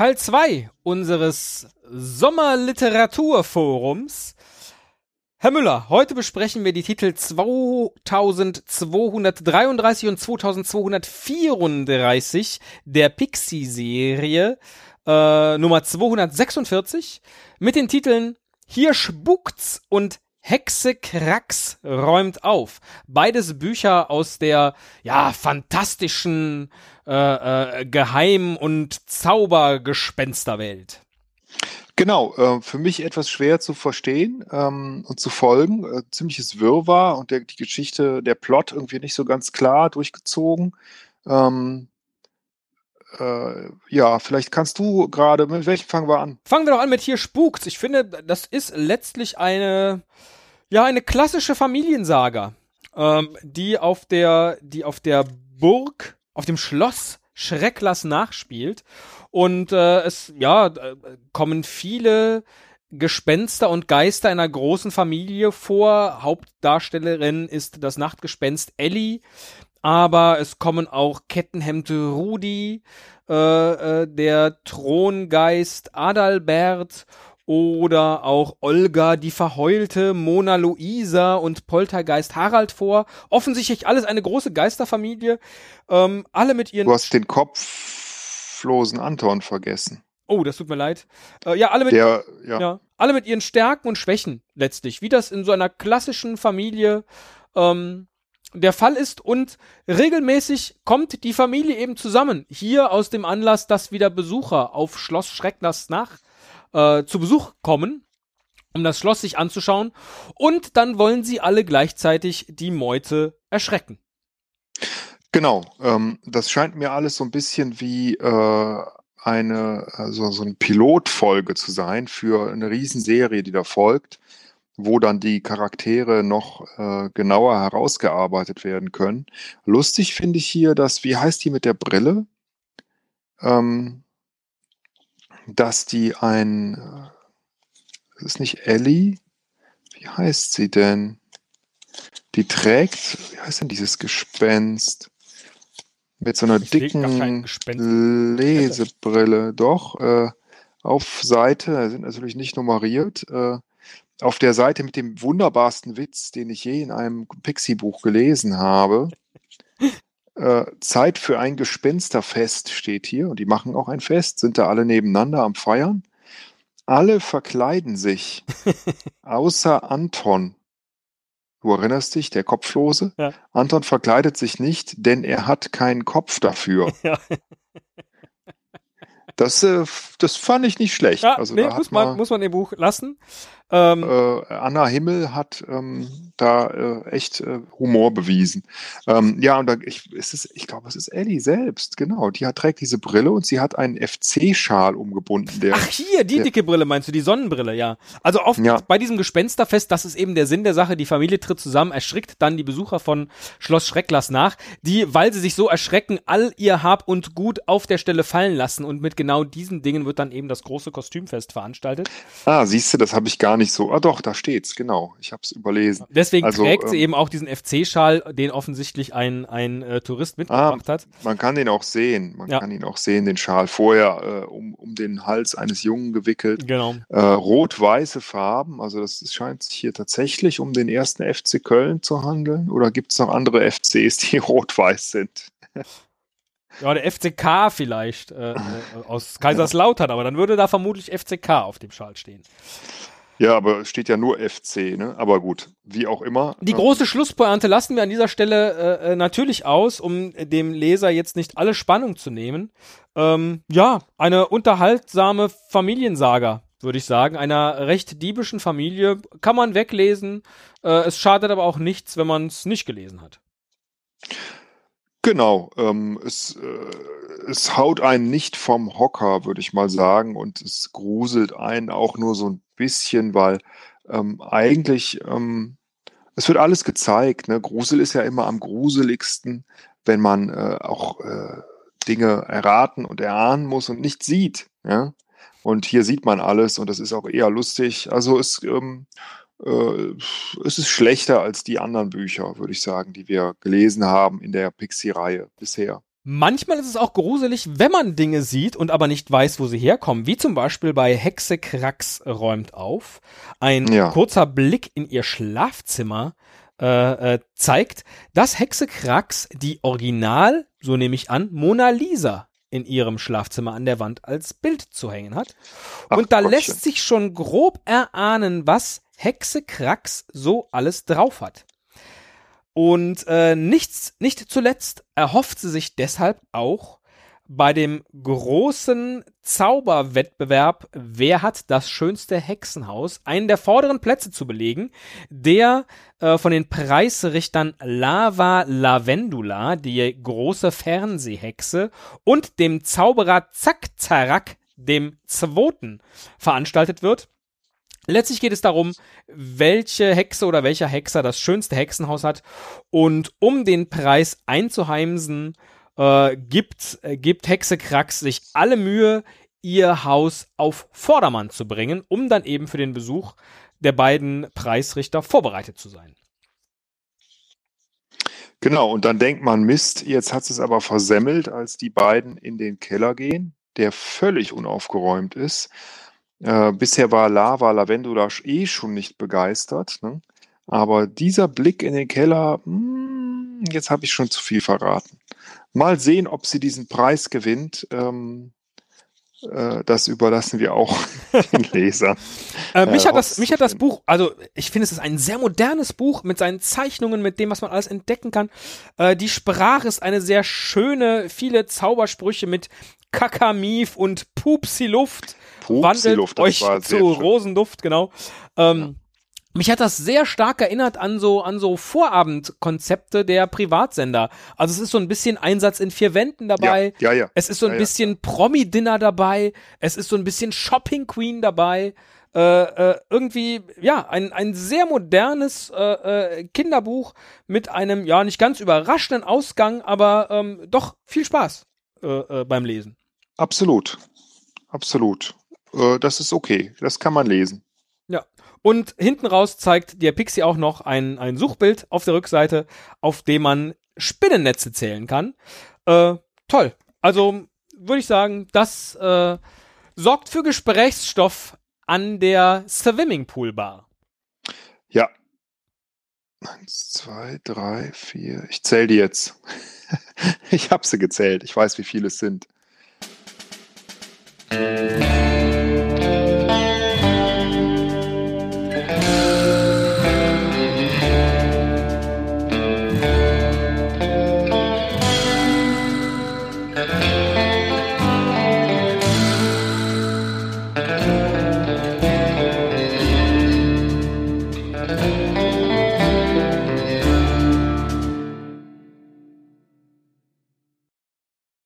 Teil 2 unseres Sommerliteraturforums. Herr Müller, heute besprechen wir die Titel 2233 und 2234 der Pixie-Serie äh, Nummer 246 mit den Titeln Hier spukt's und Hexe Krax räumt auf. Beides Bücher aus der ja fantastischen äh, äh, Geheim- und Zaubergespensterwelt. Genau, äh, für mich etwas schwer zu verstehen ähm, und zu folgen. Äh, ziemliches Wirrwarr und der, die Geschichte, der Plot irgendwie nicht so ganz klar durchgezogen. Ähm, äh, ja, vielleicht kannst du gerade, mit welchem fangen wir an? Fangen wir doch an mit hier spukt's. Ich finde, das ist letztlich eine, ja, eine klassische Familiensaga, ähm, die auf der, die auf der Burg, auf dem Schloss Schrecklass nachspielt. Und äh, es, ja, äh, kommen viele Gespenster und Geister einer großen Familie vor. Hauptdarstellerin ist das Nachtgespenst Ellie, aber es kommen auch Kettenhemd Rudi, äh, äh, der Throngeist Adalbert oder auch Olga, die Verheulte, Mona Luisa und Poltergeist Harald vor. Offensichtlich alles eine große Geisterfamilie. Ähm, alle mit ihren. Du hast den kopflosen Anton vergessen. Oh, das tut mir leid. Äh, ja, alle mit, Der, ja. ja, alle mit ihren Stärken und Schwächen letztlich, wie das in so einer klassischen Familie ähm, der Fall ist und regelmäßig kommt die Familie eben zusammen. Hier aus dem Anlass, dass wieder Besucher auf Schloss Schreckners nach äh, zu Besuch kommen, um das Schloss sich anzuschauen und dann wollen sie alle gleichzeitig die Meute erschrecken. Genau, ähm, das scheint mir alles so ein bisschen wie äh, eine also so eine Pilotfolge zu sein für eine Riesenserie, die da folgt, wo dann die Charaktere noch äh, genauer herausgearbeitet werden können. Lustig finde ich hier, dass, wie heißt die mit der Brille? Ähm, dass die ein, äh, das ist nicht Ellie, wie heißt sie denn? Die trägt, wie heißt denn dieses Gespenst? Mit so einer Ich dicken. Lesebrille, doch, äh, auf Seite, sind natürlich nicht nummeriert, äh, auf der Seite mit dem wunderbarsten Witz, den ich je in einem Pixie-Buch gelesen habe. Äh, Zeit für ein Gespensterfest steht hier und die machen auch ein Fest, sind da alle nebeneinander am Feiern. Alle verkleiden sich, außer Anton. Du erinnerst dich, der Kopflose? Ja. Anton verkleidet sich nicht, denn er hat keinen Kopf dafür. Ja. Das, äh, das fand ich nicht schlecht. Ja, also nee, muss man, man, muss man im Buch lassen. Ähm, äh, Anna Himmel hat ähm, da äh, echt äh, Humor bewiesen. Ähm, ja, und da, ich, ist, ich glaube, es ist Ellie selbst, genau. Die hat, trägt diese Brille und sie hat einen FC-Schal umgebunden. Der, Ach, hier, die der- dicke Brille meinst du, die Sonnenbrille, ja. Also auf, Ja. bei diesem Gespensterfest, das ist eben der Sinn der Sache, die Familie tritt zusammen, erschrickt dann die Besucher von Schloss Schrecklas nach, die, weil sie sich so erschrecken, all ihr Hab und Gut auf der Stelle fallen lassen und mit genau diesen Dingen wird dann eben das große Kostümfest veranstaltet. ah, siehst du, das habe ich gar nicht so. Ah, doch, da steht's, genau. Ich habe es überlesen. Deswegen Also, trägt sie ähm, eben auch diesen FC-Schal, den offensichtlich ein, ein äh, Tourist mitgebracht hat. Man kann den auch sehen. Man Ja. kann ihn auch sehen, den Schal vorher äh, um, um den Hals eines Jungen gewickelt. Genau. Äh, Rot-weiße Farben, also das scheint sich hier tatsächlich um den ersten FC Köln zu handeln. Oder gibt es noch andere FCs, die rot-weiß sind? Ja, der FCK vielleicht äh, äh, aus Kaiserslautern, aber dann würde da vermutlich FCK auf dem Schal stehen. Ja, aber es steht ja nur FC, ne? Aber gut, wie auch immer. Die ähm, große Schlusspointe lassen wir an dieser Stelle äh, äh, natürlich aus, um dem Leser jetzt nicht alle Spannung zu nehmen. Ähm, ja, eine unterhaltsame Familiensaga, würde ich sagen. Einer recht diebischen Familie kann man weglesen. Äh, es schadet aber auch nichts, wenn man es nicht gelesen hat. Genau, ähm, es, äh, es haut einen nicht vom Hocker, würde ich mal sagen, und es gruselt einen auch nur so ein bisschen, weil ähm, eigentlich, ähm, es wird alles gezeigt. Ne? Grusel ist ja immer am gruseligsten, wenn man äh, auch äh, Dinge erraten und erahnen muss und nicht sieht. Ja? Und hier sieht man alles und das ist auch eher lustig. Also es, ähm, äh, es ist schlechter als die anderen Bücher, würde ich sagen, die wir gelesen haben in der Pixie-Reihe bisher. Manchmal ist es auch gruselig, wenn man Dinge sieht und aber nicht weiß, wo sie herkommen, wie zum Beispiel bei Hexe Krax räumt auf. Ein ja. kurzer Blick in ihr Schlafzimmer äh, äh, zeigt, dass Hexe Krax die Original, so nehme ich an, Mona Lisa in ihrem Schlafzimmer an der Wand als Bild zu hängen hat. Ach, und da Gottchen. lässt sich schon grob erahnen, was Hexe Krax so alles drauf hat. Und äh, nichts, nicht zuletzt erhofft sie sich deshalb auch bei dem großen Zauberwettbewerb Wer hat das schönste Hexenhaus einen der vorderen Plätze zu belegen, der äh, von den Preisrichtern Lava Lavendula, die große Fernsehhexe, und dem Zauberer Zack Zarak, dem Zweiten, veranstaltet wird. Letztlich geht es darum, welche Hexe oder welcher Hexer das schönste Hexenhaus hat. Und um den Preis einzuheimsen, äh, gibt, äh, gibt Hexe Krax sich alle Mühe, ihr Haus auf Vordermann zu bringen, um dann eben für den Besuch der beiden Preisrichter vorbereitet zu sein. Genau, und dann denkt man, Mist, jetzt hat es aber versemmelt, als die beiden in den Keller gehen, der völlig unaufgeräumt ist. Äh, bisher war Lava Lavendula eh schon nicht begeistert. Ne? Aber dieser Blick in den Keller, mh, hm, jetzt habe ich schon zu viel verraten. Mal sehen, ob sie diesen Preis gewinnt. Ähm, äh, das überlassen wir auch den Lesern. äh, mich, hat das, mich hat das Buch, also ich finde, es ist ein sehr modernes Buch mit seinen Zeichnungen, mit dem, was man alles entdecken kann. Äh, die Sprache ist eine sehr schöne, viele Zaubersprüche mit Kakamief und Pupsi Luft. Wandelt euch zu Rosenduft, genau. Ähm, ja. Mich hat das sehr stark erinnert an so, an so Vorabendkonzepte der Privatsender. Also es ist so ein bisschen Einsatz in vier Wänden dabei. Ja, ja, ja. Es ist so ein ja, bisschen ja. Promi-Dinner dabei. Es ist so ein bisschen Shopping Queen dabei. Äh, äh, irgendwie, ja, ein, ein sehr modernes äh, äh, Kinderbuch mit einem, ja, nicht ganz überraschenden Ausgang, aber ähm, doch viel Spaß äh, äh, beim Lesen. Absolut. Absolut. Das ist okay. Das kann man lesen. Ja. Und hinten raus zeigt der Pixie auch noch ein, ein Suchbild auf der Rückseite, auf dem man Spinnennetze zählen kann. Äh, toll. Also würde ich sagen, das äh, sorgt für Gesprächsstoff an der Swimmingpool-Bar. Ja. Eins, zwei, drei, vier. Ich zähle die jetzt. ich habe sie gezählt. Ich weiß, wie viele es sind.